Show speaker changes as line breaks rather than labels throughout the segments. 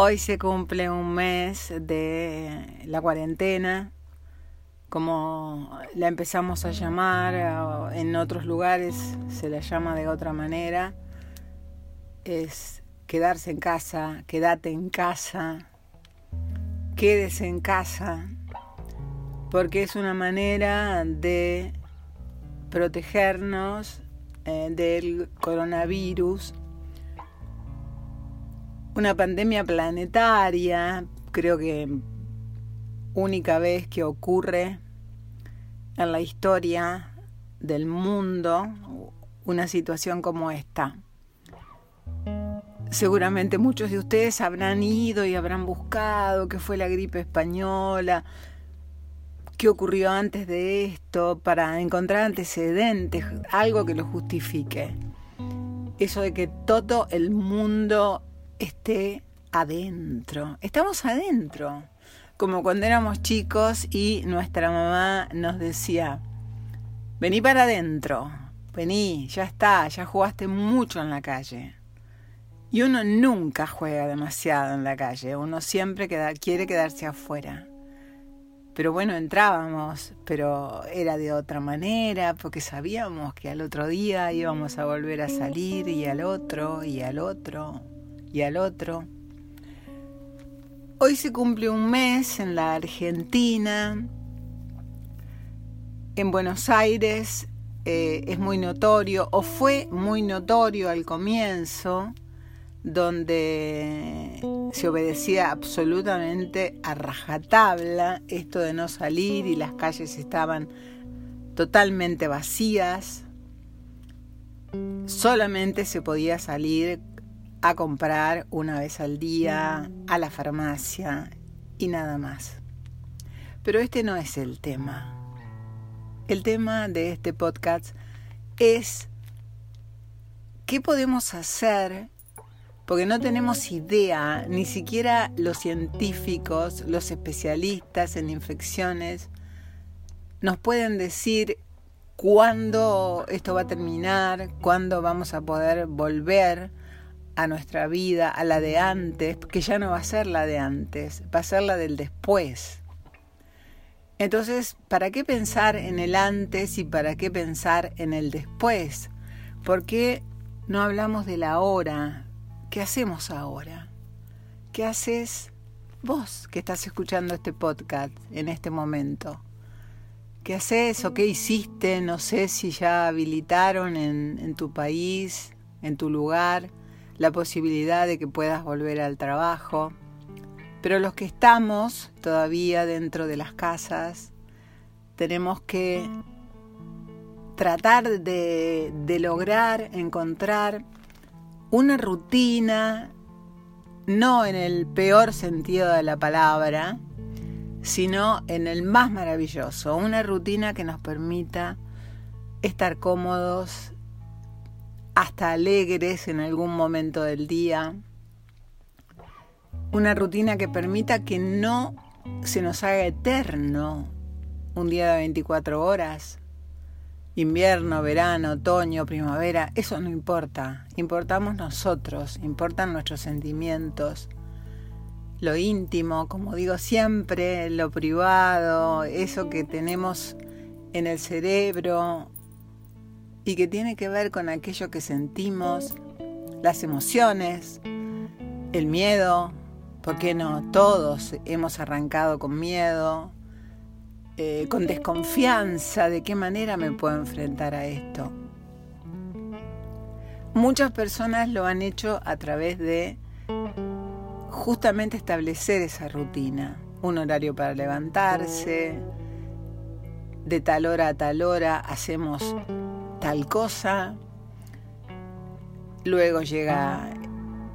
Hoy se cumple un mes de la cuarentena, como la empezamos a llamar, en otros lugares se la llama de otra manera, es quedarse en casa, quédate en casa, quédese en casa, porque es una manera de protegernos eh, del coronavirus una pandemia planetaria, creo que única vez que ocurre en la historia del mundo una situación como esta. Seguramente muchos de ustedes habrán ido y habrán buscado qué fue la gripe española, qué ocurrió antes de esto, para encontrar antecedentes, algo que lo justifique. Eso de que todo el mundo esté adentro. Estamos adentro. Como cuando éramos chicos y nuestra mamá nos decía, vení para adentro, vení, ya está, ya jugaste mucho en la calle. Y uno nunca juega demasiado en la calle, uno siempre quiere quedarse afuera. Pero bueno, entrábamos, pero era de otra manera, porque sabíamos que al otro día íbamos a volver a salir y al otro y al otro y al otro. Hoy se cumple un mes en la Argentina. En Buenos Aires eh, es muy notorio, o fue muy notorio al comienzo, donde se obedecía absolutamente a rajatabla esto de no salir y las calles estaban totalmente vacías. Solamente se podía salir a comprar una vez al día, a la farmacia y nada más. Pero este no es el tema. El tema de este podcast es qué podemos hacer, porque no tenemos idea, ni siquiera los científicos, los especialistas en infecciones, nos pueden decir cuándo esto va a terminar, cuándo vamos a poder volver a nuestra vida, a la de antes, que ya no va a ser la de antes, va a ser la del después. Entonces, ¿para qué pensar en el antes y para qué pensar en el después? ¿Por qué no hablamos de la hora? ¿Qué hacemos ahora? ¿Qué haces vos que estás escuchando este podcast en este momento? ¿Qué haces o qué hiciste? No sé si ya habilitaron en, en tu país, en tu lugar la posibilidad de que puedas volver al trabajo. Pero los que estamos todavía dentro de las casas, tenemos que tratar de, lograr encontrar una rutina, no en el peor sentido de la palabra, sino en el más maravilloso, una rutina que nos permita estar cómodos, hasta alegres en algún momento del día. Una rutina que permita que no se nos haga eterno un día de 24 horas. Invierno, verano, otoño, primavera, eso no importa. Importamos nosotros, importan nuestros sentimientos, lo íntimo, como digo siempre, lo privado, eso que tenemos en el cerebro, y que tiene que ver con aquello que sentimos, las emociones, el miedo, ¿por qué no? Todos hemos arrancado con miedo, eh, con desconfianza, ¿de qué manera me puedo enfrentar a esto? Muchas personas lo han hecho a través de justamente establecer esa rutina, un horario para levantarse, de tal hora a tal hora hacemos tal cosa, luego llega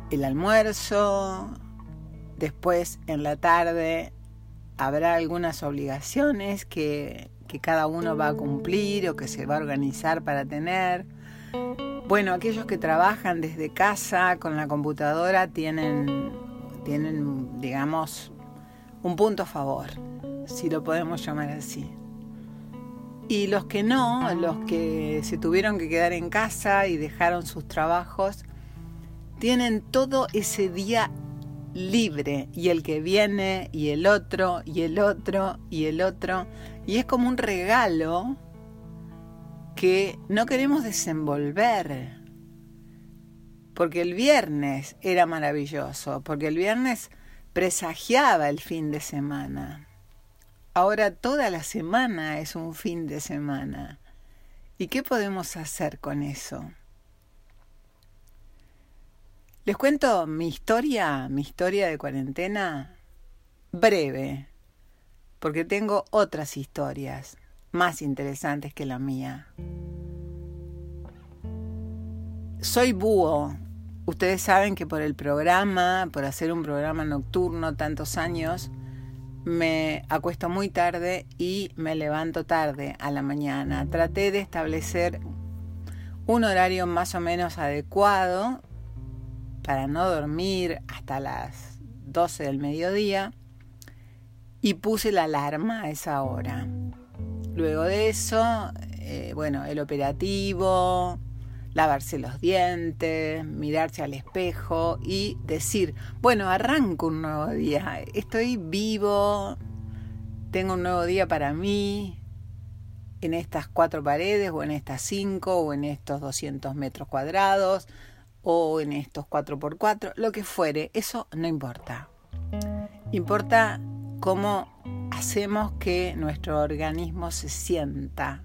el almuerzo, después en la tarde habrá algunas obligaciones que, cada uno va a cumplir o que se va a organizar para tener. Bueno, aquellos que trabajan desde casa con la computadora tienen, tienen digamos, un punto a favor, si lo podemos llamar así. Y los que no, los que se tuvieron que quedar en casa y dejaron sus trabajos, tienen todo ese día libre y el que viene y el otro y el otro y el otro. Y es como un regalo que no queremos desenvolver. Porque el viernes era maravilloso, porque el viernes presagiaba el fin de semana. Ahora toda la semana es un fin de semana. ¿Y qué podemos hacer con eso? Les cuento mi historia, mi historia de cuarentena, breve, porque tengo otras historias más interesantes que la mía. Soy búho. Ustedes saben que por el programa, por hacer un programa nocturno tantos años, me acuesto muy tarde y me levanto tarde a la mañana. Traté de establecer un horario más o menos adecuado para no dormir hasta las 12 del mediodía y puse la alarma a esa hora. Luego de eso, eh, bueno, el operativo, lavarse los dientes, mirarse al espejo y decir, bueno, arranco un nuevo día, estoy vivo, tengo un nuevo día para mí, en estas cuatro paredes o en estas cinco o en estos 200 metros cuadrados o en estos 4x4, lo que fuere, eso no importa. Importa cómo hacemos que nuestro organismo se sienta.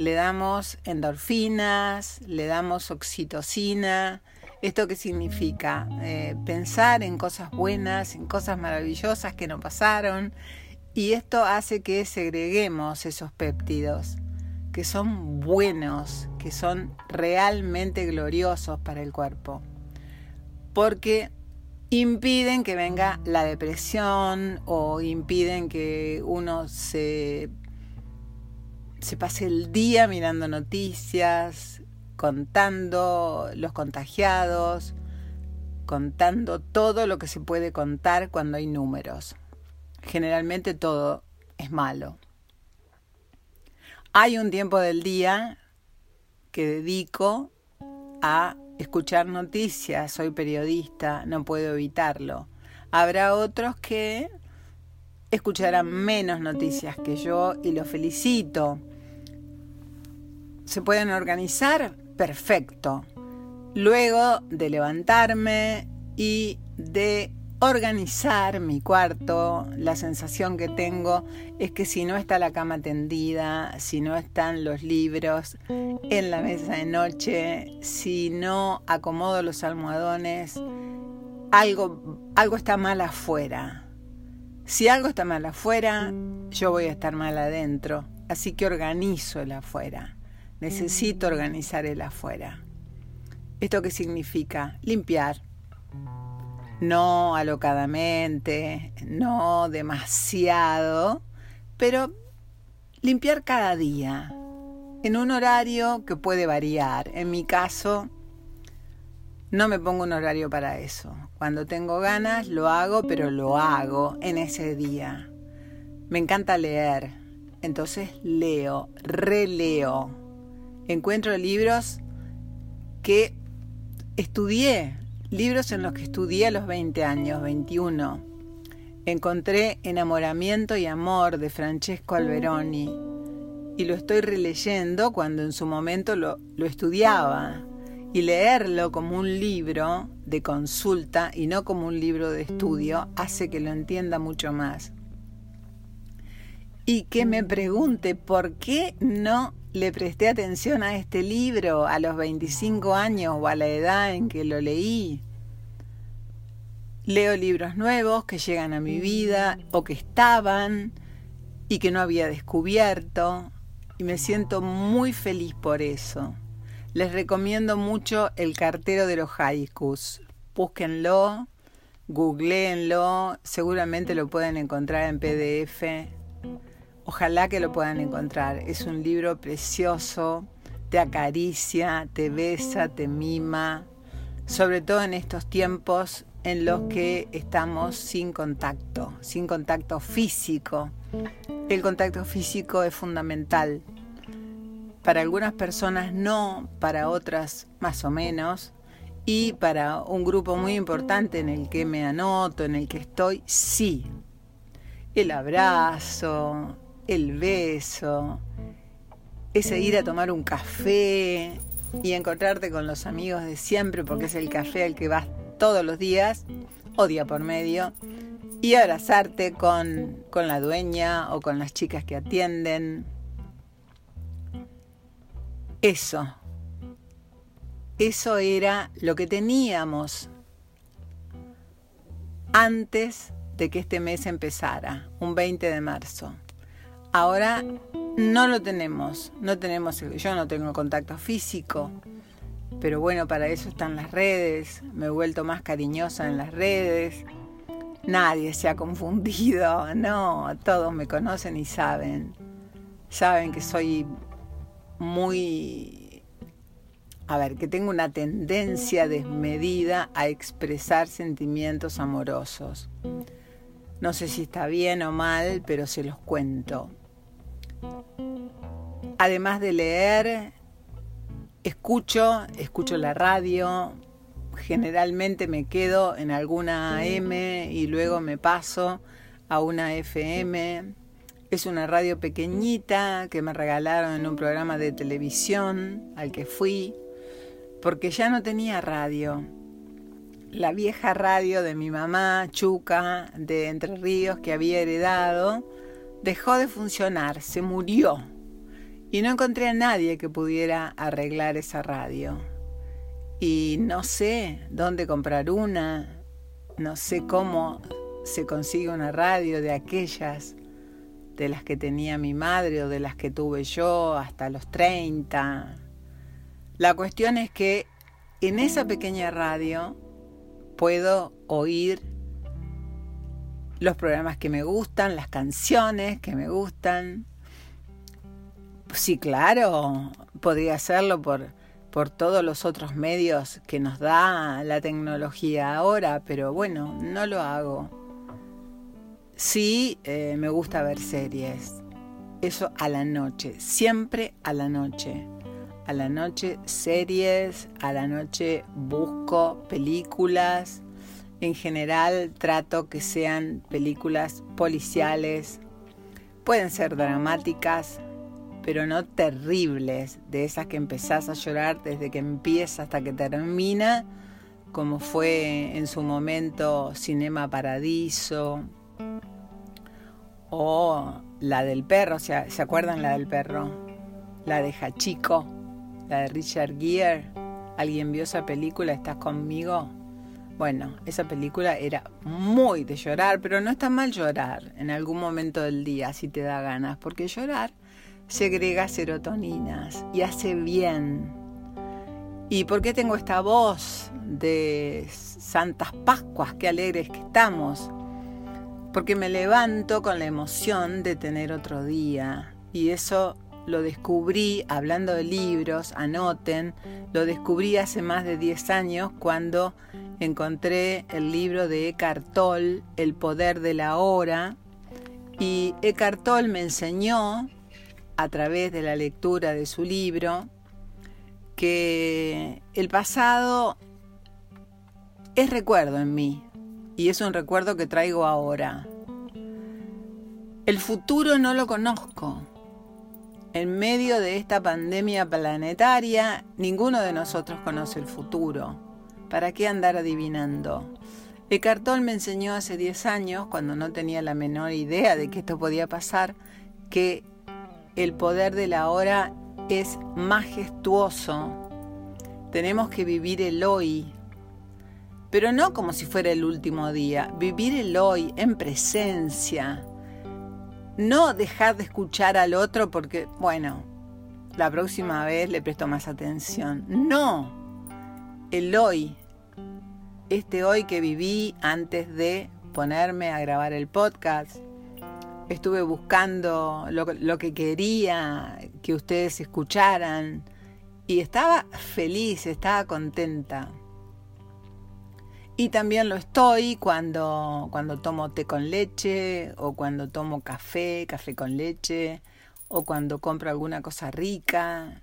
Le damos endorfinas, le damos oxitocina. ¿Esto qué significa? Eh, pensar en cosas buenas, en cosas maravillosas que no pasaron. Y esto hace que segreguemos esos péptidos que son buenos, que son realmente gloriosos para el cuerpo, porque impiden que venga la depresión o impiden que uno se, se pase el día mirando noticias, contando los contagiados, contando todo lo que se puede contar cuando hay números. Generalmente todo es malo. Hay un tiempo del día que dedico a escuchar noticias, soy periodista, no puedo evitarlo. Habrá otros que escucharán menos noticias que yo y los felicito. ¿Se pueden organizar? Perfecto. Luego de levantarme y de organizar mi cuarto, la sensación que tengo es que si no está la cama tendida, si no están los libros en la mesa de noche, si no acomodo los almohadones, algo, algo está mal afuera. Si algo está mal afuera, yo voy a estar mal adentro. Así que organizo el afuera. Necesito organizar el afuera. ¿Esto qué significa? Limpiar, no alocadamente, no demasiado, pero limpiar cada día, en un horario que puede variar. En mi caso, no me pongo un horario para eso. Cuando tengo ganas, lo hago, pero lo hago en ese día. Me encanta leer, entonces leo, releo. Encuentro libros que estudié libros en los que estudié a los 20 años, 21. Encontré Enamoramiento y Amor de Francesco Alberoni y lo estoy releyendo cuando en su momento lo, lo estudiaba. Y leerlo como un libro de consulta y no como un libro de estudio hace que lo entienda mucho más. Y que me pregunte por qué no le presté atención a este libro a los 25 años o a la edad en que lo leí. Leo libros nuevos que llegan a mi vida o que estaban y que no había descubierto y me siento muy feliz por eso. Les recomiendo mucho El cartero de los haikus. Búsquenlo, googleenlo, seguramente lo pueden encontrar en PDF Ojalá que lo puedan encontrar. Es un libro precioso, te acaricia, te besa, te mima, sobre todo en estos tiempos en los que estamos sin contacto, sin contacto físico. El contacto físico es fundamental. Para algunas personas no, para otras más o menos. Y para un grupo muy importante en el que me anoto, en el que estoy, sí. El abrazo, el beso, ese ir a tomar un café y encontrarte con los amigos de siempre, porque es el café al que vas todos los días, o día por medio, y abrazarte con, con la dueña o con las chicas que atienden. Eso, eso era lo que teníamos antes de que este mes empezara, un 20 de marzo. Ahora no lo tenemos, no tenemos, yo no tengo contacto físico, pero bueno, para eso están las redes, me he vuelto más cariñosa en las redes, nadie se ha confundido, no, todos me conocen y saben, saben que soy muy, a ver, que tengo una tendencia desmedida a expresar sentimientos amorosos. No sé si está bien o mal, pero se los cuento. Además de leer, escucho, escucho la radio, generalmente me quedo en alguna M y luego me paso a una FM. Es una radio pequeñita que me regalaron en un programa de televisión al que fui, porque ya no tenía radio. La vieja radio de mi mamá, Chuca, de Entre Ríos, que había heredado, dejó de funcionar, se murió. Y no encontré a nadie que pudiera arreglar esa radio. Y no sé dónde comprar una, no sé cómo se consigue una radio de aquellas de las que tenía mi madre o de las que tuve yo hasta los 30. La cuestión es que en esa pequeña radio puedo oír los programas que me gustan, las canciones que me gustan. Sí, claro, podría hacerlo por, por todos los otros medios que nos da la tecnología ahora, pero bueno, no lo hago. Sí, eh, me gusta ver series. Eso a la noche, siempre a la noche. A la noche series, a la noche busco películas. En general trato que sean películas policiales. Pueden ser dramáticas, pero no terribles, de esas que empezás a llorar desde que empieza hasta que termina, como fue en su momento Cinema Paradiso, o la del perro, ¿se, acuerdan la del perro? La de Hachiko, la de Richard Gere. ¿Alguien vio esa película? ¿Estás conmigo? Bueno, esa película era muy de llorar, pero no está mal llorar en algún momento del día si te da ganas, porque llorar segrega serotoninas y hace bien. ¿Y por qué tengo esta voz de Santas Pascuas? Qué alegres que estamos porque me levanto con la emoción de tener otro día. Y eso lo descubrí hablando de libros, anoten, lo descubrí hace más de 10 años cuando encontré el libro de Eckhart Tolle, El poder de la hora, y Eckhart Tolle me enseñó a través de la lectura de su libro que el pasado es recuerdo en mí, y es un recuerdo que traigo ahora. El futuro no lo conozco. En medio de esta pandemia planetaria, ninguno de nosotros conoce el futuro. ¿Para qué andar adivinando? Eckhart Tolle me enseñó hace 10 años, cuando no tenía la menor idea de que esto podía pasar, que el poder de la hora es majestuoso. Tenemos que vivir el hoy, pero no como si fuera el último día, vivir el hoy en presencia, no dejar de escuchar al otro porque, bueno, la próxima vez le presto más atención, no, el hoy, este hoy que viví antes de ponerme a grabar el podcast, estuve buscando lo, lo que quería que ustedes escucharan y estaba feliz, estaba contenta. Y también lo estoy cuando, cuando tomo té con leche o cuando tomo café, café con leche o cuando compro alguna cosa rica.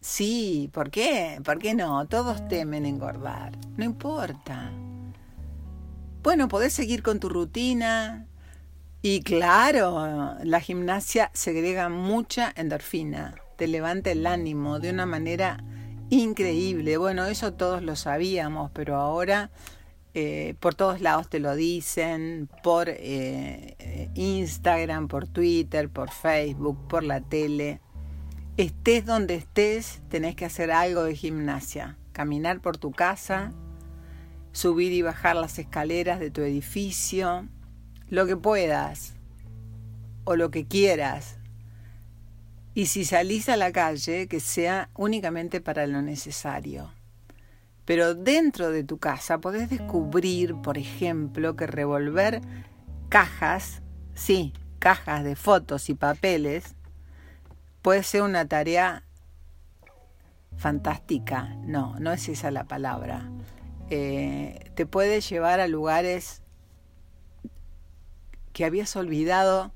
Sí, ¿por qué? ¿Por qué no? Todos temen engordar. No importa. Bueno, podés seguir con tu rutina. Y claro, la gimnasia segrega mucha endorfina, te levanta el ánimo de una manera increíble. Bueno, eso todos lo sabíamos, pero ahora eh, por todos lados te lo dicen, por eh, Instagram, por Twitter, por Facebook, por la tele. Estés donde estés, tenés que hacer algo de gimnasia. Caminar por tu casa, subir y bajar las escaleras de tu edificio, lo que puedas o lo que quieras. Y si salís a la calle, que sea únicamente para lo necesario. Pero dentro de tu casa podés descubrir, por ejemplo, que revolver cajas, sí, cajas de fotos y papeles, puede ser una tarea fantástica. No, no es esa la palabra. Eh, te puede llevar a lugares que habías olvidado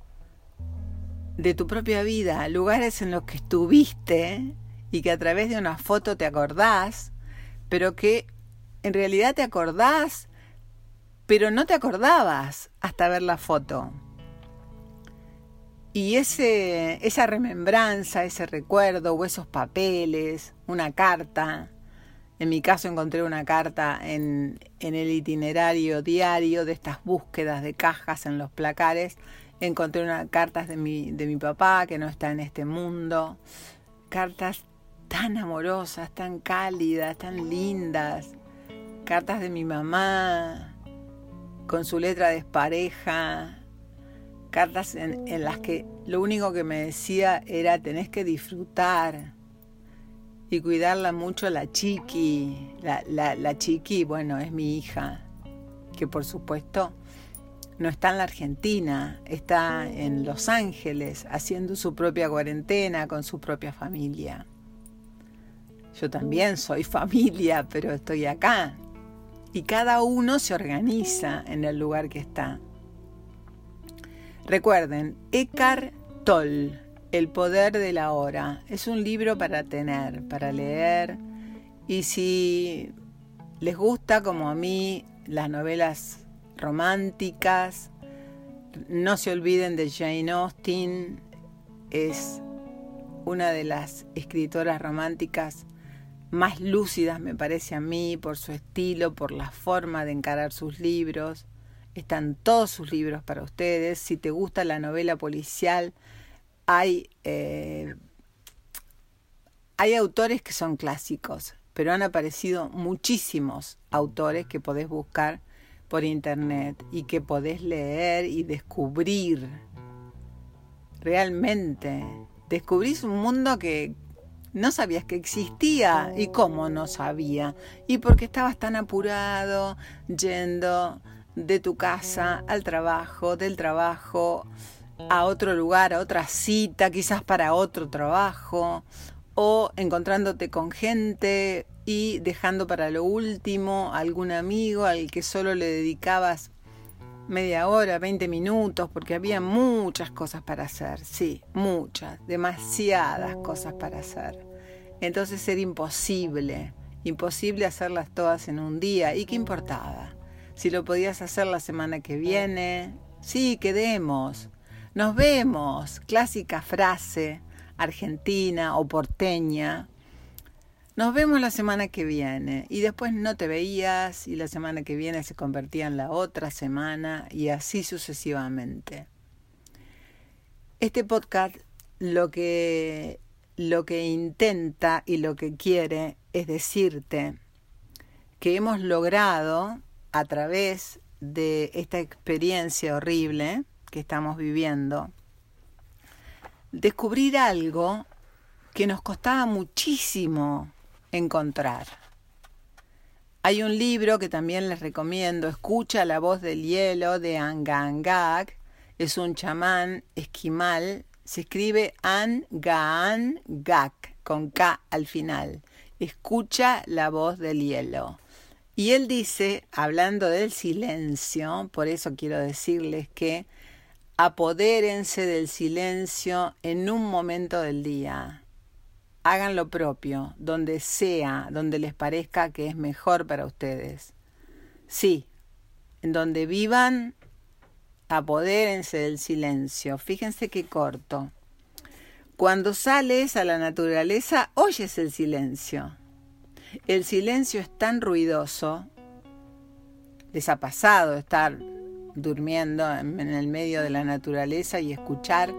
de tu propia vida, lugares en los que estuviste y que a través de una foto te acordás pero que en realidad te acordás, pero no te acordabas hasta ver la foto. Y ese, esa remembranza, ese recuerdo o esos papeles, una carta, en mi caso encontré una carta en, en, el itinerario diario de estas búsquedas de cajas en los placares. Encontré unas cartas de mi, de mi papá que no está en este mundo. Cartas tan amorosas, tan cálidas, tan lindas. Cartas de mi mamá con su letra despareja. Cartas en, las que lo único que me decía era tenés que disfrutar y cuidarla mucho la chiqui. La, la, la chiqui, bueno, es mi hija, que por supuesto no está en la Argentina, está en Los Ángeles haciendo su propia cuarentena con su propia familia. Yo también soy familia, pero estoy acá. Y cada uno se organiza en el lugar que está. Recuerden, Eckhart Tolle, El poder de la hora. Es un libro para tener, para leer. Y si les gusta, como a mí, las novelas románticas, no se olviden de Jane Austen. Es una de las escritoras románticas más lúcidas, me parece a mí, por su estilo, por la forma de encarar sus libros. Están todos sus libros para ustedes. Si te gusta la novela policial, hay, eh, hay autores que son clásicos, pero han aparecido muchísimos autores que podés buscar por internet y que podés leer y descubrir. Realmente, descubrís un mundo que, no sabías que existía. ¿Y cómo no sabía? Y porque estabas tan apurado yendo de tu casa al trabajo, del trabajo a otro lugar, a otra cita, quizás para otro trabajo, o encontrándote con gente y dejando para lo último algún amigo al que solo le dedicabas media hora, 20 minutos, porque había muchas cosas para hacer, sí, muchas, demasiadas cosas para hacer. Entonces era imposible, imposible hacerlas todas en un día. ¿Y qué importaba? Si lo podías hacer la semana que viene, sí, quedemos. Nos vemos, clásica frase argentina o porteña. Nos vemos la semana que viene y después no te veías y la semana que viene se convertía en la otra semana y así sucesivamente. Este podcast lo que, lo que intenta y lo que quiere es decirte que hemos logrado a través de esta experiencia horrible que estamos viviendo, descubrir algo que nos costaba muchísimo encontrar. Hay un libro que también les recomiendo, Escucha la voz del hielo de Angangak. Es un chamán esquimal. Se escribe Angangak con K al final. Escucha la voz del hielo. Y él dice, hablando del silencio, por eso quiero decirles que apodérense del silencio en un momento del día hagan lo propio, donde sea, donde les parezca que es mejor para ustedes. Sí, en donde vivan, apodérense del silencio. Fíjense qué corto. Cuando sales a la naturaleza, oyes el silencio. El silencio es tan ruidoso. Les ha pasado estar durmiendo en el medio de la naturaleza y escuchar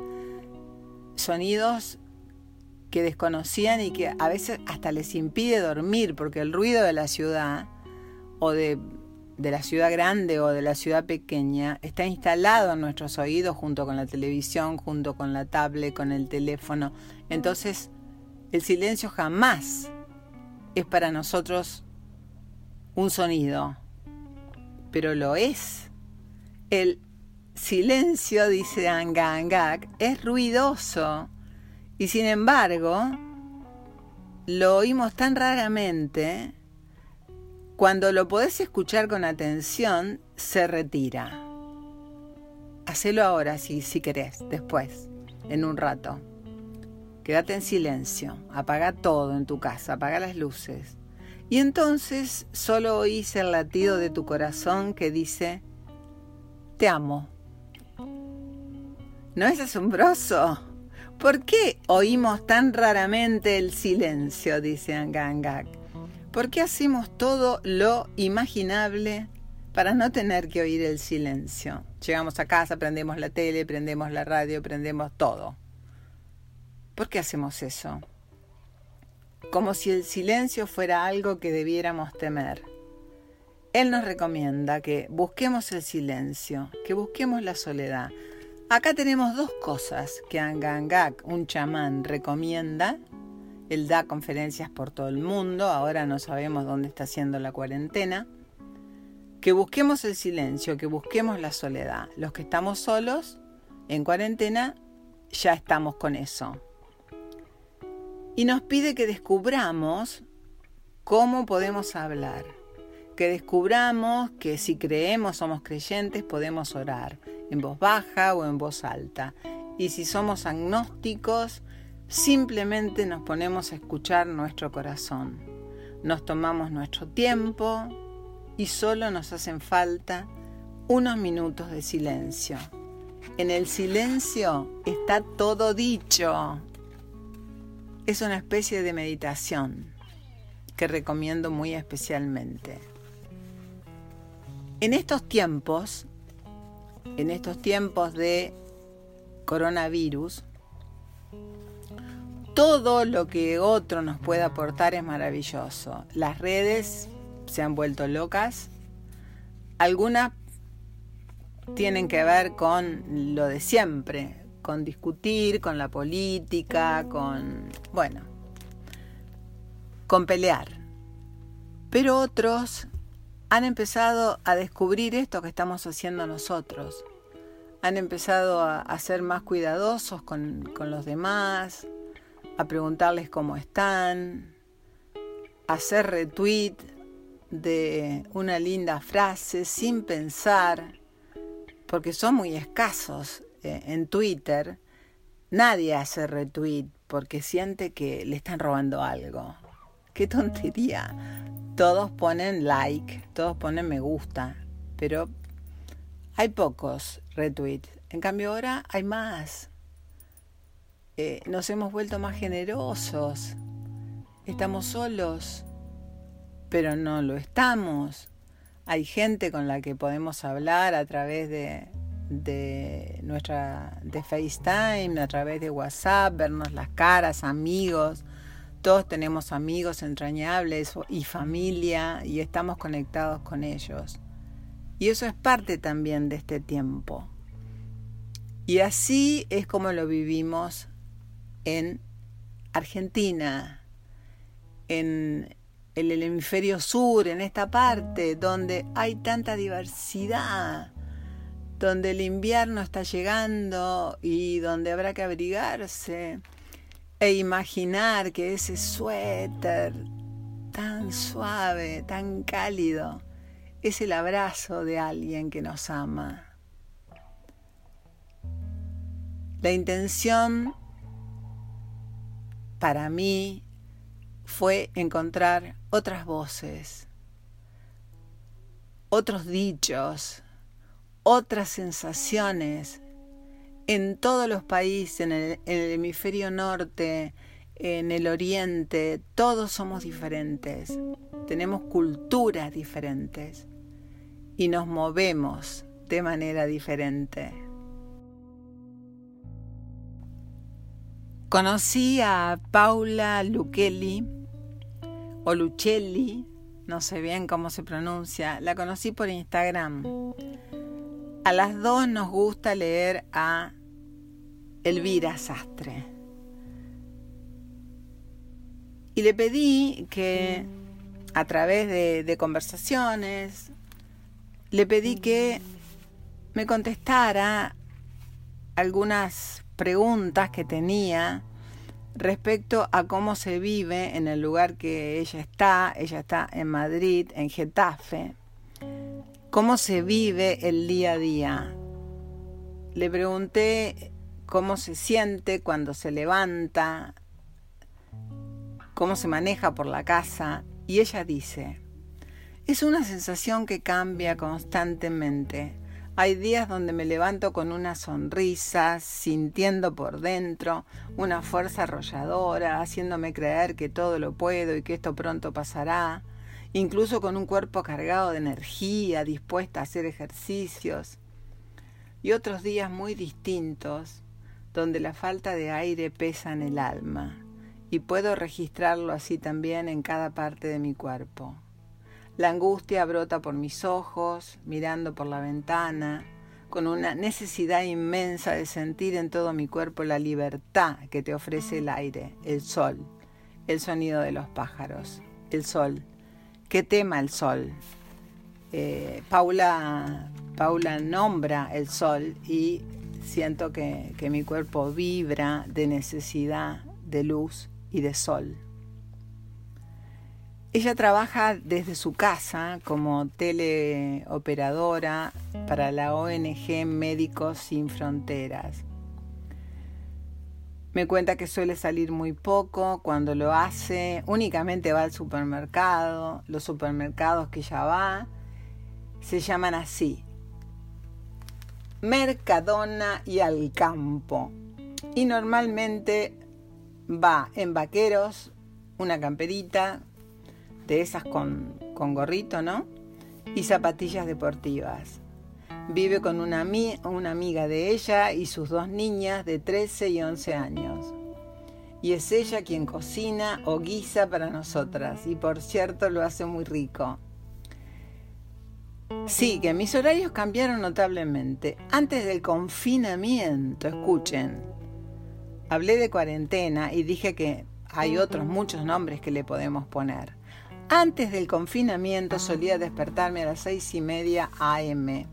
sonidos que desconocían y que a veces hasta les impide dormir, porque el ruido de la ciudad o de, la ciudad grande o de la ciudad pequeña está instalado en nuestros oídos junto con la televisión, junto con la tablet, con el teléfono. Entonces, el silencio jamás es para nosotros un sonido, pero lo es. El silencio, dice Angangak, es ruidoso y sin embargo, lo oímos tan raramente, cuando lo podés escuchar con atención, se retira. Hacelo ahora si, si querés, después, en un rato. Quédate en silencio, apaga todo en tu casa, apaga las luces. Y entonces solo oís el latido de tu corazón que dice, te amo. ¿No es asombroso? ¿Por qué oímos tan raramente el silencio? dice Angangak. ¿Por qué hacemos todo lo imaginable para no tener que oír el silencio? Llegamos a casa, prendemos la tele, prendemos la radio, prendemos todo. ¿Por qué hacemos eso? Como si el silencio fuera algo que debiéramos temer. Él nos recomienda que busquemos el silencio, que busquemos la soledad, Acá tenemos dos cosas que Angangak, un chamán, recomienda. Él da conferencias por todo el mundo, ahora no sabemos dónde está haciendo la cuarentena. Que busquemos el silencio, que busquemos la soledad. Los que estamos solos, en cuarentena, ya estamos con eso. Y nos pide que descubramos cómo podemos hablar, que descubramos que si creemos, somos creyentes, podemos orar en voz baja o en voz alta. Y si somos agnósticos, simplemente nos ponemos a escuchar nuestro corazón. Nos tomamos nuestro tiempo y solo nos hacen falta unos minutos de silencio. En el silencio está todo dicho. Es una especie de meditación que recomiendo muy especialmente. En estos tiempos en estos tiempos de coronavirus, todo lo que otro nos puede aportar es maravilloso. Las redes se han vuelto locas. Algunas tienen que ver con lo de siempre, con discutir, con la política, con, bueno, con pelear. Pero otros han empezado a descubrir esto que estamos haciendo nosotros. Han empezado a, ser más cuidadosos con, con los demás, a preguntarles cómo están, a hacer retweet de una linda frase sin pensar, porque son muy escasos eh, en Twitter. Nadie hace retweet porque siente que le están robando algo. Qué tontería todos ponen like, todos ponen me gusta, pero hay pocos retweets. En cambio ahora hay más. Eh, nos hemos vuelto más generosos. Estamos solos, pero no lo estamos. Hay gente con la que podemos hablar a través de, de nuestra de FaceTime, a través de WhatsApp, vernos las caras, amigos, todos tenemos amigos entrañables y familia y estamos conectados con ellos. Y eso es parte también de este tiempo. Y así es como lo vivimos en Argentina, en el hemisferio sur, en esta parte donde hay tanta diversidad, donde el invierno está llegando y donde habrá que abrigarse e imaginar que ese suéter tan suave, tan cálido, es el abrazo de alguien que nos ama. La intención para mí fue encontrar otras voces, otros dichos, otras sensaciones en todos los países, en el, hemisferio norte, en el oriente, todos somos diferentes, tenemos culturas diferentes y nos movemos de manera diferente. Conocí a Paula Luchelli o Luchelli, no sé bien cómo se pronuncia, la conocí por Instagram. A las dos nos gusta leer a Elvira Sastre. Y le pedí que a través de, conversaciones, le pedí que me contestara algunas preguntas que tenía respecto a cómo se vive en el lugar que ella está. Ella está en Madrid, en Getafe. ¿Cómo se vive el día a día? Le pregunté cómo se siente cuando se levanta, cómo se maneja por la casa y ella dice, es una sensación que cambia constantemente. Hay días donde me levanto con una sonrisa, sintiendo por dentro una fuerza arrolladora, haciéndome creer que todo lo puedo y que esto pronto pasará, incluso con un cuerpo cargado de energía, dispuesta a hacer ejercicios. Y otros días muy distintos, donde la falta de aire pesa en el alma, y puedo registrarlo así también en cada parte de mi cuerpo. La angustia brota por mis ojos, mirando por la ventana, con una necesidad inmensa de sentir en todo mi cuerpo la libertad que te ofrece el aire, el sol, el sonido de los pájaros, el sol. ¿Qué tema el sol? Eh, Paula, Paula nombra el sol y siento que mi cuerpo vibra de necesidad de luz y de sol. Ella trabaja desde su casa como teleoperadora para la ONG Médicos Sin Fronteras. Me cuenta que suele salir muy poco, cuando lo hace únicamente va al supermercado, los supermercados que ella va se llaman así, Mercadona y al campo. Y normalmente va en vaqueros, una camperita, de esas con, gorrito, ¿no? Y zapatillas deportivas. Vive con una, una amiga de ella y sus dos niñas de 13 y 11 años. Y es ella quien cocina o guisa para nosotras. Y por cierto lo hace muy rico. Sí, que mis horarios cambiaron notablemente. Antes del confinamiento, escuchen, hablé de cuarentena y dije que hay otros muchos nombres que le podemos poner. Antes del confinamiento solía despertarme a las seis y media AM.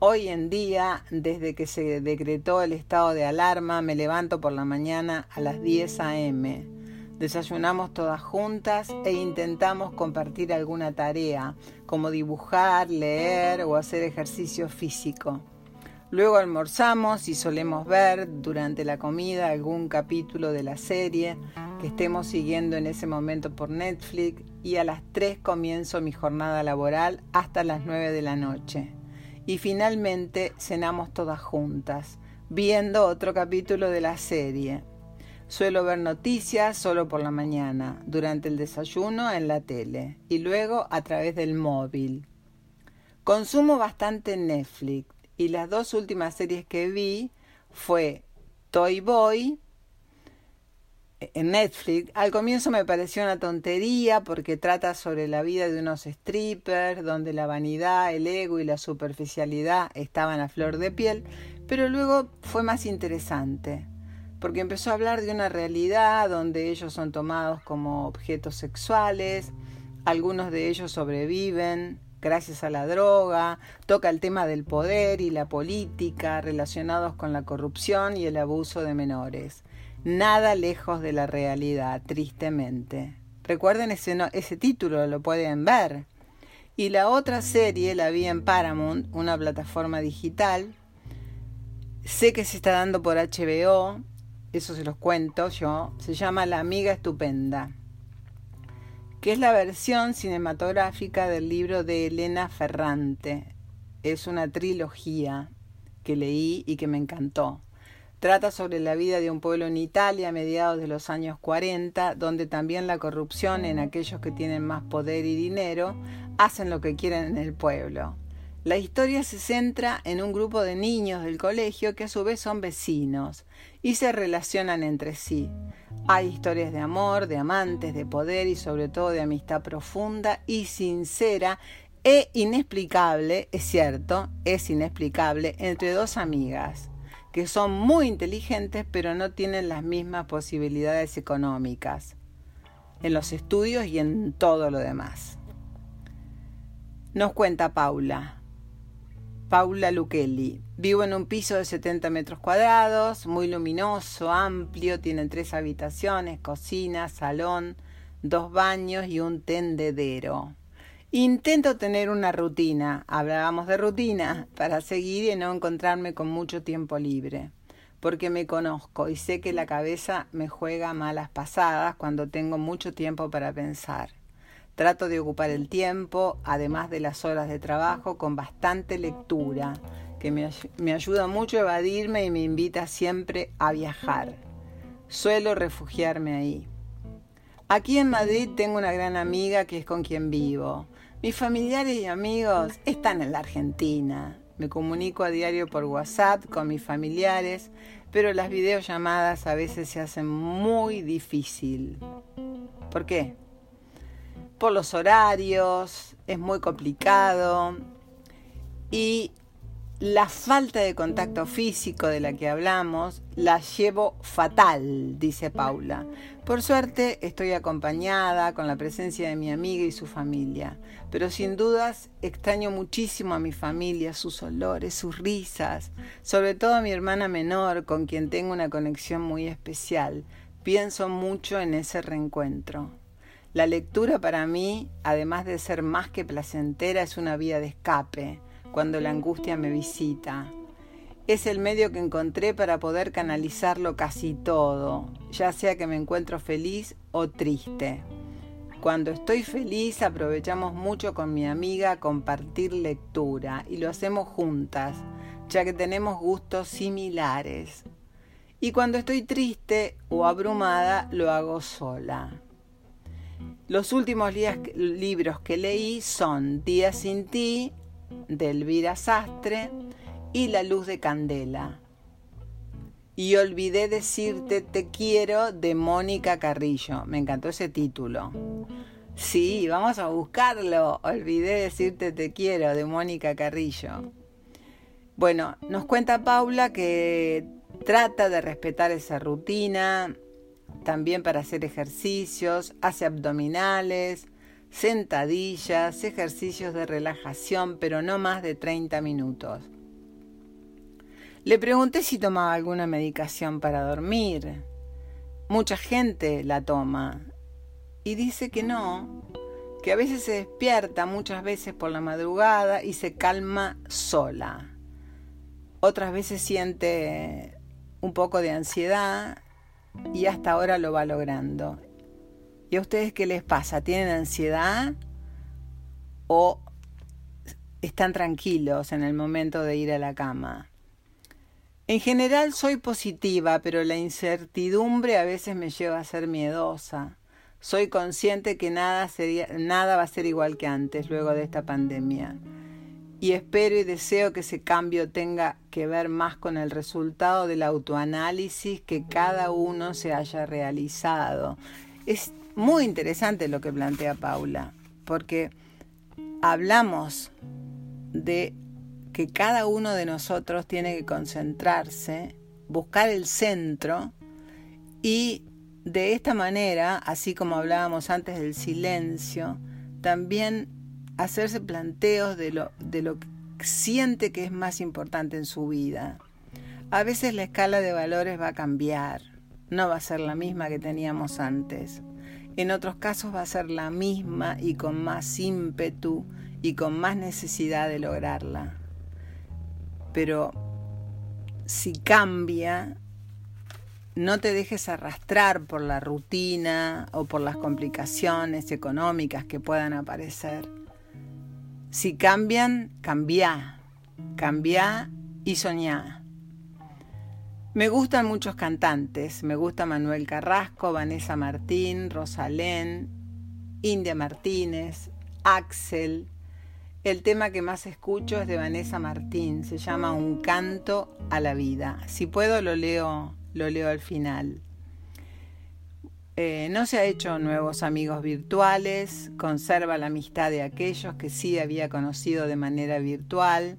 Hoy en día, desde que se decretó el estado de alarma, me levanto por la mañana a las 10 AM. Desayunamos todas juntas e intentamos compartir alguna tarea, como dibujar, leer o hacer ejercicio físico. Luego almorzamos y solemos ver durante la comida algún capítulo de la serie que estemos siguiendo en ese momento por Netflix y a las 3 comienzo mi jornada laboral hasta las 9 de la noche. Y finalmente cenamos todas juntas, viendo otro capítulo de la serie. Suelo ver noticias solo por la mañana, durante el desayuno en la tele y luego a través del móvil. Consumo bastante Netflix y las dos últimas series que vi fue Toy Boy en Netflix. Al comienzo me pareció una tontería porque trata sobre la vida de unos strippers, donde la vanidad, el ego y la superficialidad estaban a flor de piel, pero luego fue más interesante, porque empezó a hablar de una realidad donde ellos son tomados como objetos sexuales, algunos de ellos sobreviven gracias a la droga, toca el tema del poder y la política relacionados con la corrupción y el abuso de menores nada lejos de la realidad, tristemente. Recuerden ese, ese título, lo pueden ver. Y la otra serie la vi en Paramount, una plataforma digital. Sé que se está dando por HBO. Eso se los cuento yo, se llama La amiga estupenda, que es la versión cinematográfica del libro de Elena Ferrante. Es una trilogía que leí y que me encantó. Trata sobre la vida de un pueblo en Italia a mediados de los años 40, donde también la corrupción en aquellos que tienen más poder y dinero hacen lo que quieren en el pueblo. La historia se centra en un grupo de niños del colegio que a su vez son vecinos y se relacionan entre sí. Hay historias de amor, de amantes, de poder y sobre todo de amistad profunda y sincera e inexplicable, es cierto, es inexplicable, entre dos amigas que son muy inteligentes pero no tienen las mismas posibilidades económicas en los estudios y en todo lo demás. Nos cuenta Paula. Paula Luchelli. Vivo en un piso de 70 metros cuadrados, muy luminoso, amplio, tiene tres habitaciones, cocina, salón, dos baños y un tendedero. Intento tener una rutina, hablábamos de rutina, para seguir y no encontrarme con mucho tiempo libre, porque me conozco y sé que la cabeza me juega malas pasadas cuando tengo mucho tiempo para pensar. Trato de ocupar el tiempo, además de las horas de trabajo, con bastante lectura, que me, ayuda mucho a evadirme y me invita siempre a viajar. Suelo refugiarme ahí. Aquí en Madrid tengo una gran amiga que es con quien vivo. Mis familiares y amigos están en la Argentina. Me comunico a diario por WhatsApp con mis familiares, pero las videollamadas a veces se hacen muy difícil. ¿Por qué? Por los horarios, es muy complicado y la falta de contacto físico de la que hablamos la llevo fatal, dice Paula. Por suerte estoy acompañada con la presencia de mi amiga y su familia, pero sin dudas extraño muchísimo a mi familia, sus olores, sus risas, sobre todo a mi hermana menor con quien tengo una conexión muy especial. Pienso mucho en ese reencuentro. La lectura para mí, además de ser más que placentera, es una vía de escape cuando la angustia me visita. Es el medio que encontré para poder canalizarlo casi todo, ya sea que me encuentro feliz o triste. Cuando estoy feliz aprovechamos mucho con mi amiga compartir lectura y lo hacemos juntas, ya que tenemos gustos similares. Y cuando estoy triste o abrumada lo hago sola. Los últimos libros que leí son Día sin ti, de Elvira Sastre, y La luz de Candela. Y olvidé decirte Te quiero de Mónica Carrillo. Me encantó ese título. Sí, vamos a buscarlo. Olvidé decirte Te quiero de Mónica Carrillo. Bueno, nos cuenta Paula que trata de respetar esa rutina, también para hacer ejercicios, hace abdominales, sentadillas, ejercicios de relajación, pero no más de 30 minutos. Le pregunté si tomaba alguna medicación para dormir. Mucha gente la toma y dice que no, que a veces se despierta muchas veces por la madrugada y se calma sola. Otras veces siente un poco de ansiedad y hasta ahora lo va logrando. ¿Y a ustedes qué les pasa? ¿Tienen ansiedad o están tranquilos en el momento de ir a la cama? En general soy positiva, pero la incertidumbre a veces me lleva a ser miedosa. Soy consciente que nada, sería, nada va a ser igual que antes luego de esta pandemia y espero y deseo que ese cambio tenga que ver más con el resultado del autoanálisis que cada uno se haya realizado. Es muy interesante lo que plantea Paula, porque hablamos de que cada uno de nosotros tiene que concentrarse, buscar el centro y de esta manera, así como hablábamos antes del silencio, también hacerse planteos de lo, de lo que siente que es más importante en su vida. A veces la escala de valores va a cambiar, no va a ser la misma que teníamos antes. En otros casos va a ser la misma y con más ímpetu y con más necesidad de lograrla. Pero si cambia, no te dejes arrastrar por la rutina o por las complicaciones económicas que puedan aparecer. Si cambian, cambia, cambia y soñá. Me gustan muchos cantantes, me gusta Manuel Carrasco, Vanessa Martín, Rosalén, India Martínez, Axel. El tema que más escucho es de Vanessa Martín, se llama Un canto a la vida. Si puedo lo leo, lo leo al final. Eh, no se ha hecho nuevos amigos virtuales, conserva la amistad de aquellos que sí había conocido de manera virtual,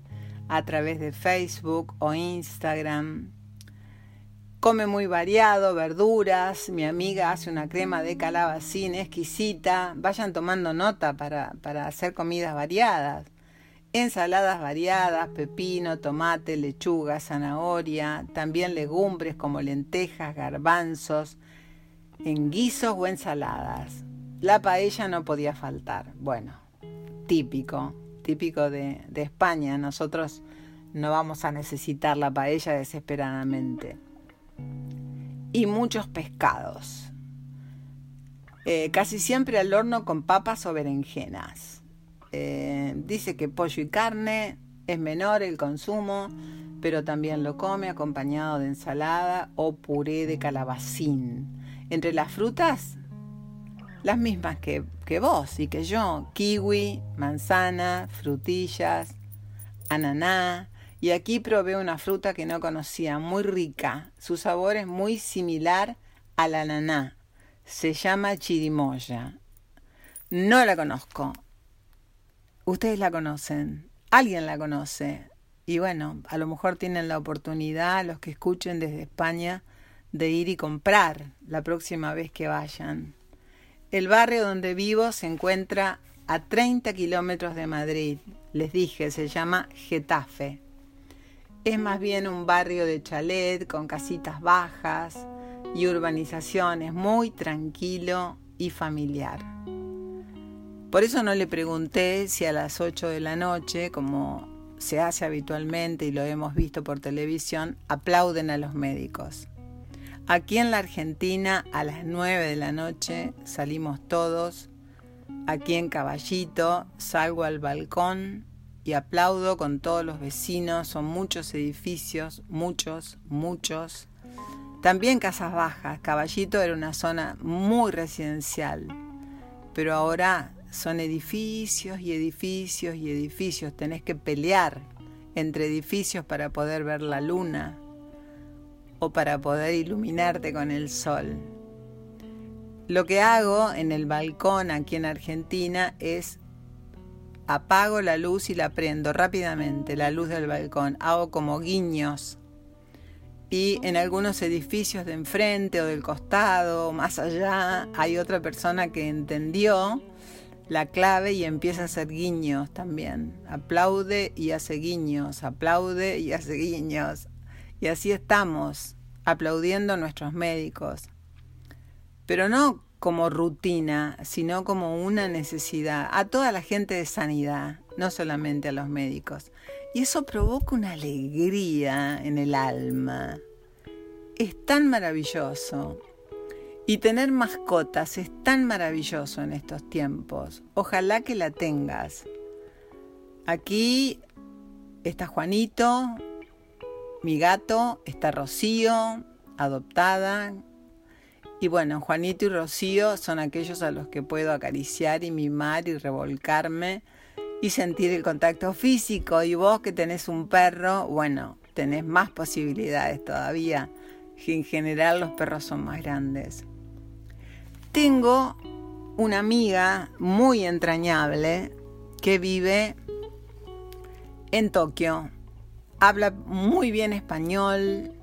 a través de Facebook o Instagram. Come muy variado, verduras, mi amiga hace una crema de calabacín exquisita, vayan tomando nota para, para hacer comidas variadas. Ensaladas variadas, pepino, tomate, lechuga, zanahoria, también legumbres como lentejas, garbanzos, en guisos o ensaladas. La paella no podía faltar. Bueno, típico, típico de, España. Nosotros no vamos a necesitar la paella desesperadamente. Y muchos pescados. Eh, casi siempre al horno con papas o berenjenas. Eh, dice que pollo y carne es menor el consumo, pero también lo come acompañado de ensalada o puré de calabacín entre las frutas, las mismas que, que vos y que yo, kiwi, manzana, frutillas, ananá, y aquí probé una fruta que no conocía, muy rica. Su sabor es muy similar al ananá. Se llama chirimoya. No la conozco. Ustedes la conocen. Alguien la conoce. Y bueno, a lo mejor tienen la oportunidad, los que escuchen desde España, de ir y comprar la próxima vez que vayan. El barrio donde vivo se encuentra a 30 kilómetros de Madrid. Les dije, se llama Getafe. Es más bien un barrio de chalet con casitas bajas y urbanizaciones muy tranquilo y familiar. Por eso no le pregunté si a las 8 de la noche, como se hace habitualmente y lo hemos visto por televisión, aplauden a los médicos. Aquí en la Argentina a las 9 de la noche salimos todos. Aquí en Caballito salgo al balcón y aplaudo con todos los vecinos. Son muchos edificios, muchos, muchos. También casas bajas. Caballito era una zona muy residencial. Pero ahora son edificios y edificios y edificios. Tenés que pelear entre edificios para poder ver la luna o para poder iluminarte con el sol. Lo que hago en el balcón aquí en Argentina es apago la luz y la prendo rápidamente, la luz del balcón. Hago como guiños. Y en algunos edificios de enfrente o del costado, más allá, hay otra persona que entendió la clave y empieza a hacer guiños también. Aplaude y hace guiños, aplaude y hace guiños. Y así estamos, aplaudiendo a nuestros médicos. Pero no como rutina, sino como una necesidad a toda la gente de sanidad, no solamente a los médicos. Y eso provoca una alegría en el alma. Es tan maravilloso. Y tener mascotas es tan maravilloso en estos tiempos. Ojalá que la tengas. Aquí está Juanito, mi gato está Rocío, adoptada. Y bueno, Juanito y Rocío son aquellos a los que puedo acariciar y mimar y revolcarme y sentir el contacto físico. Y vos que tenés un perro, bueno, tenés más posibilidades todavía. En general los perros son más grandes. Tengo una amiga muy entrañable que vive en Tokio habla muy bien español,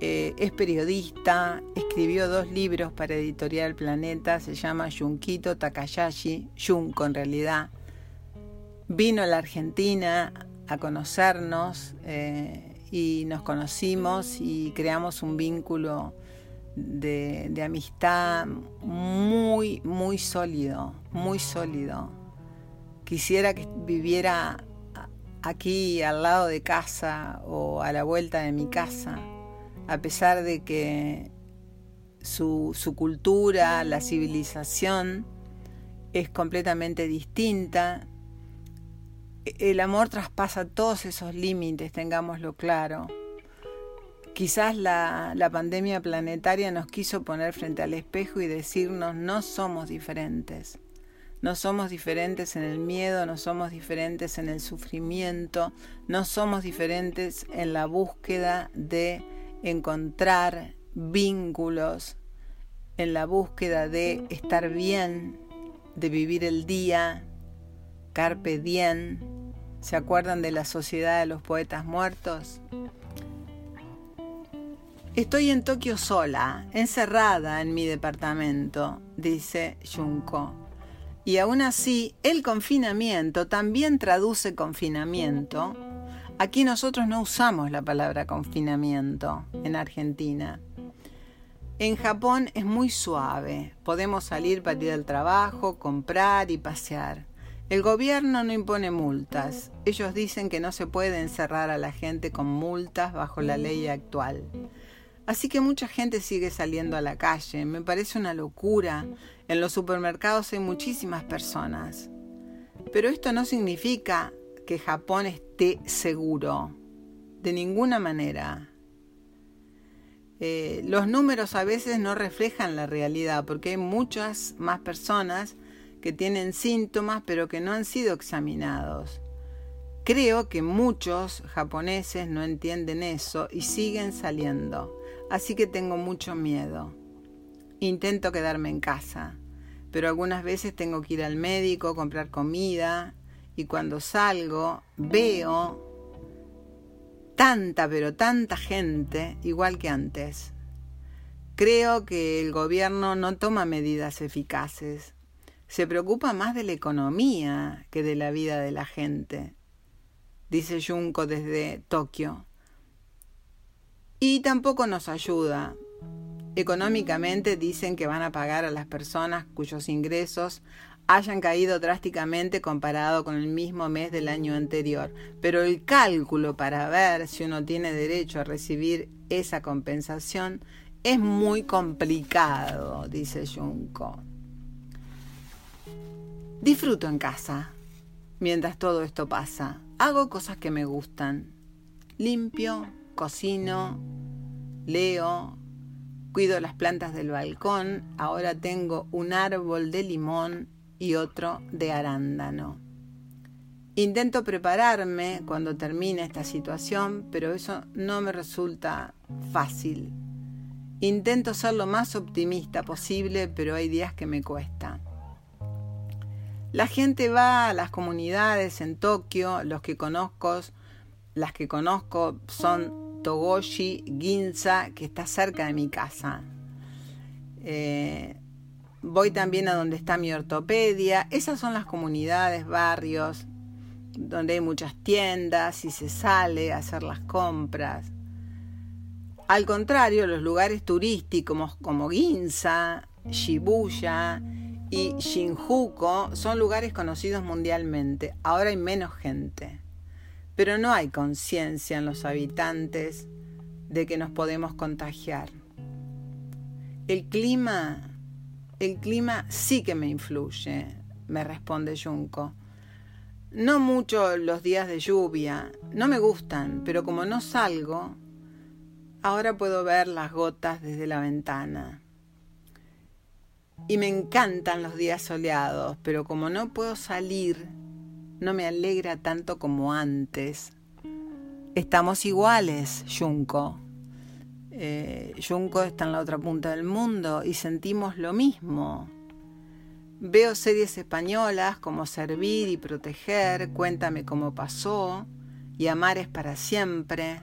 eh, es periodista, escribió dos libros para Editorial Planeta, se llama Junkito Takayashi, Junko en realidad. Vino a la Argentina a conocernos eh, y nos conocimos y creamos un vínculo de amistad muy, muy sólido, muy sólido. Quisiera que viviera aquí al lado de casa o a la vuelta de mi casa, a pesar de que su, cultura, la civilización es completamente distinta. El amor traspasa todos esos límites, tengámoslo claro. Quizás la, pandemia planetaria nos quiso poner frente al espejo y decirnos no somos diferentes. No somos diferentes en el miedo, no somos diferentes en el sufrimiento, no somos diferentes en la búsqueda de encontrar vínculos, en la búsqueda de estar bien, de vivir el día, carpe diem. ¿Se acuerdan de la Sociedad de los Poetas Muertos? Estoy en Tokio sola, encerrada en mi departamento, dice Junko. Y aún así, el confinamiento también traduce confinamiento. Aquí nosotros no usamos la palabra confinamiento en Argentina. En Japón es muy suave. Podemos salir para ir al trabajo, comprar y pasear. El gobierno no impone multas. Ellos dicen que no se puede encerrar a la gente con multas bajo la ley actual. Así que mucha gente sigue saliendo a la calle. Me parece una locura. En los supermercados hay muchísimas personas. Pero esto no significa que Japón esté seguro. De ninguna manera. Eh, los números a veces no reflejan la realidad porque hay muchas más personas que tienen síntomas pero que no han sido examinados. Creo que muchos japoneses no entienden eso y siguen saliendo así que tengo mucho miedo. Intento quedarme en casa, pero algunas veces tengo que ir al médico, comprar comida, y cuando salgo veo tanta, pero tanta gente, igual que antes. Creo que el gobierno no toma medidas eficaces. Se preocupa más de la economía que de la vida de la gente, dice Junko desde Tokio y tampoco nos ayuda. Económicamente dicen que van a pagar a las personas cuyos ingresos hayan caído drásticamente comparado con el mismo mes del año anterior, pero el cálculo para ver si uno tiene derecho a recibir esa compensación es muy complicado, dice Junko. Disfruto en casa mientras todo esto pasa. Hago cosas que me gustan. Limpio, cocino, leo, cuido las plantas del balcón, ahora tengo un árbol de limón y otro de arándano. Intento prepararme cuando termine esta situación, pero eso no me resulta fácil. Intento ser lo más optimista posible, pero hay días que me cuesta. La gente va a las comunidades en Tokio, los que conozco, las que conozco son Togoshi Ginza, que está cerca de mi casa. Eh, voy también a donde está mi ortopedia. Esas son las comunidades, barrios, donde hay muchas tiendas y se sale a hacer las compras. Al contrario, los lugares turísticos como Ginza, Shibuya y Shinjuku son lugares conocidos mundialmente. Ahora hay menos gente pero no hay conciencia en los habitantes de que nos podemos contagiar. El clima, el clima sí que me influye, me responde Junco. No mucho los días de lluvia, no me gustan, pero como no salgo, ahora puedo ver las gotas desde la ventana. Y me encantan los días soleados, pero como no puedo salir, no me alegra tanto como antes. Estamos iguales, Junco. Eh, está en la otra punta del mundo y sentimos lo mismo. Veo series españolas como Servir y Proteger, Cuéntame cómo pasó y Amar es para siempre.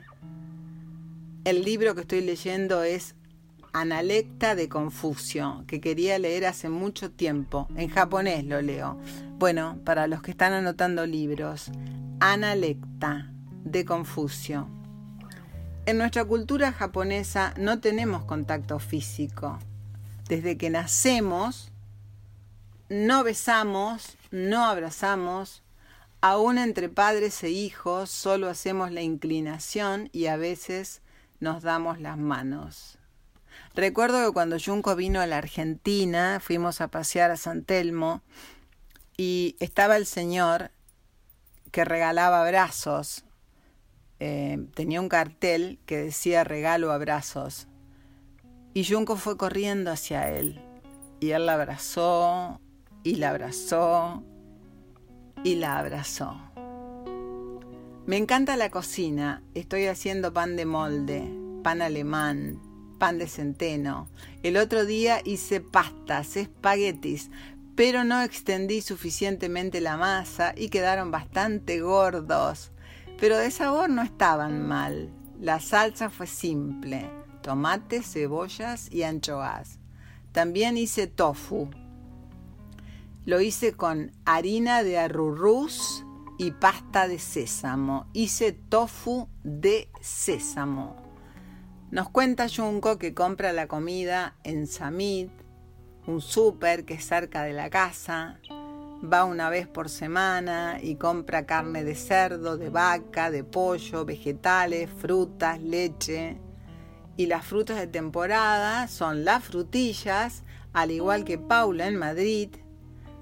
El libro que estoy leyendo es Analecta de Confucio, que quería leer hace mucho tiempo. En japonés lo leo. Bueno, para los que están anotando libros, Analecta de Confucio. En nuestra cultura japonesa no tenemos contacto físico. Desde que nacemos, no besamos, no abrazamos, aún entre padres e hijos solo hacemos la inclinación y a veces nos damos las manos. Recuerdo que cuando Junco vino a la Argentina, fuimos a pasear a San Telmo y estaba el señor que regalaba abrazos. Eh, tenía un cartel que decía regalo abrazos. Y Junco fue corriendo hacia él. Y él la abrazó, y la abrazó, y la abrazó. Me encanta la cocina. Estoy haciendo pan de molde, pan alemán, pan de centeno. El otro día hice pastas, espaguetis, pero no extendí suficientemente la masa y quedaron bastante gordos. Pero de sabor no estaban mal. La salsa fue simple, tomates, cebollas y anchoas. También hice tofu. Lo hice con harina de arrurús y pasta de sésamo. Hice tofu de sésamo. Nos cuenta Junko que compra la comida en Samit, un súper que es cerca de la casa. Va una vez por semana y compra carne de cerdo, de vaca, de pollo, vegetales, frutas, leche. Y las frutas de temporada son las frutillas, al igual que Paula en Madrid,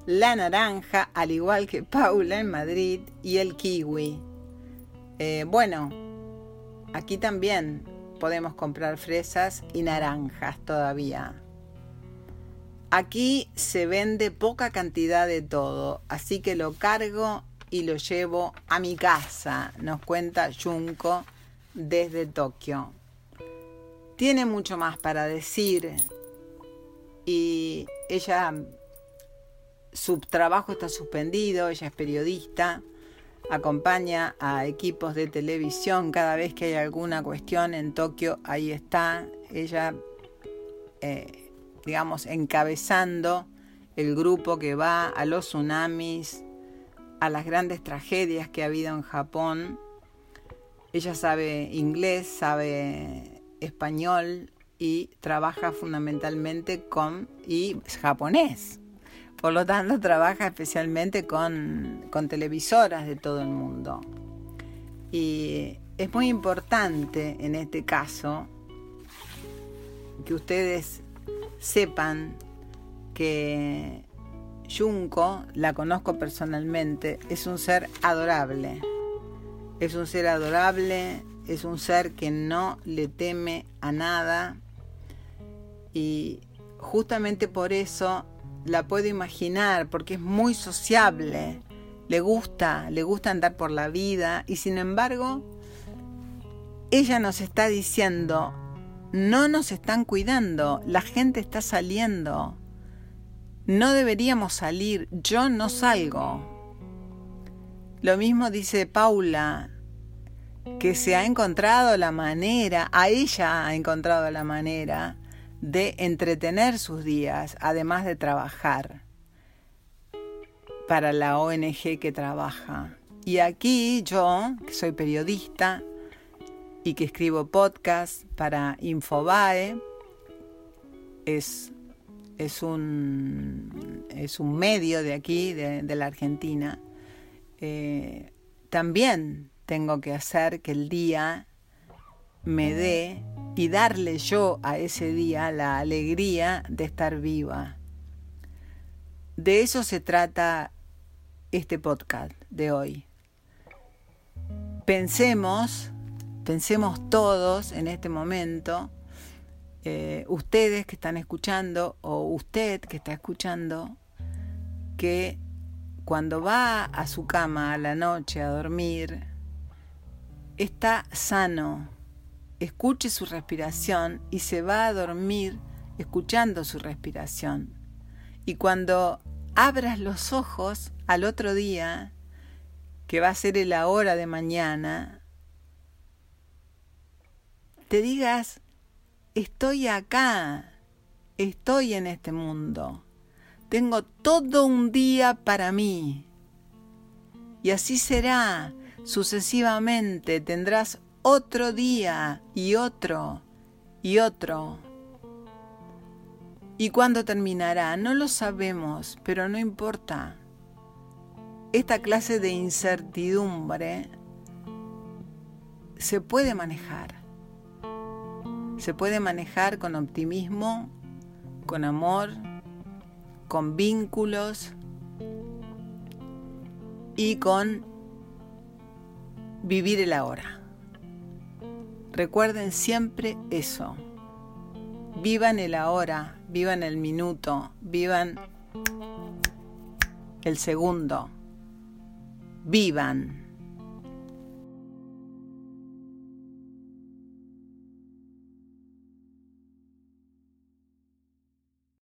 la naranja, al igual que Paula en Madrid, y el kiwi. Eh, bueno, aquí también podemos comprar fresas y naranjas todavía. Aquí se vende poca cantidad de todo, así que lo cargo y lo llevo a mi casa, nos cuenta Junko desde Tokio. Tiene mucho más para decir y ella, su trabajo está suspendido, ella es periodista, acompaña a equipos de televisión cada vez que hay alguna cuestión en Tokio, ahí está, ella... Eh, digamos, encabezando el grupo que va a los tsunamis, a las grandes tragedias que ha habido en Japón. Ella sabe inglés, sabe español y trabaja fundamentalmente con y japonés. Por lo tanto, trabaja especialmente con, con televisoras de todo el mundo. Y es muy importante en este caso que ustedes sepan que Junko, la conozco personalmente, es un ser adorable. Es un ser adorable, es un ser que no le teme a nada. Y justamente por eso la puedo imaginar, porque es muy sociable, le gusta, le gusta andar por la vida. Y sin embargo ella nos está diciendo, no nos están cuidando, la gente está saliendo. No deberíamos salir, yo no salgo. Lo mismo dice Paula, que se ha encontrado la manera, a ella ha encontrado la manera de entretener sus días, además de trabajar para la ONG que trabaja. Y aquí yo, que soy periodista, y que escribo podcast para Infobae. Es, es, un, es un medio de aquí, de, la Argentina. Eh, también tengo que hacer que el día me dé y darle yo a ese día la alegría de estar viva. De eso se trata este podcast de hoy. Pensemos pensemos todos en este momento, eh, ustedes que están escuchando o usted que está escuchando, que cuando va a su cama a la noche a dormir, está sano, escuche su respiración y se va a dormir escuchando su respiración. Y cuando abras los ojos al otro día, que va a ser la hora de mañana, te digas, estoy acá, estoy en este mundo, tengo todo un día para mí. Y así será sucesivamente, tendrás otro día y otro y otro. ¿Y cuándo terminará? No lo sabemos, pero no importa. Esta clase de incertidumbre se puede manejar Se puede manejar con optimismo, con amor, con vínculos y con vivir el ahora. Recuerden siempre eso. Vivan el ahora, vivan el minuto, vivan el segundo. Vivan.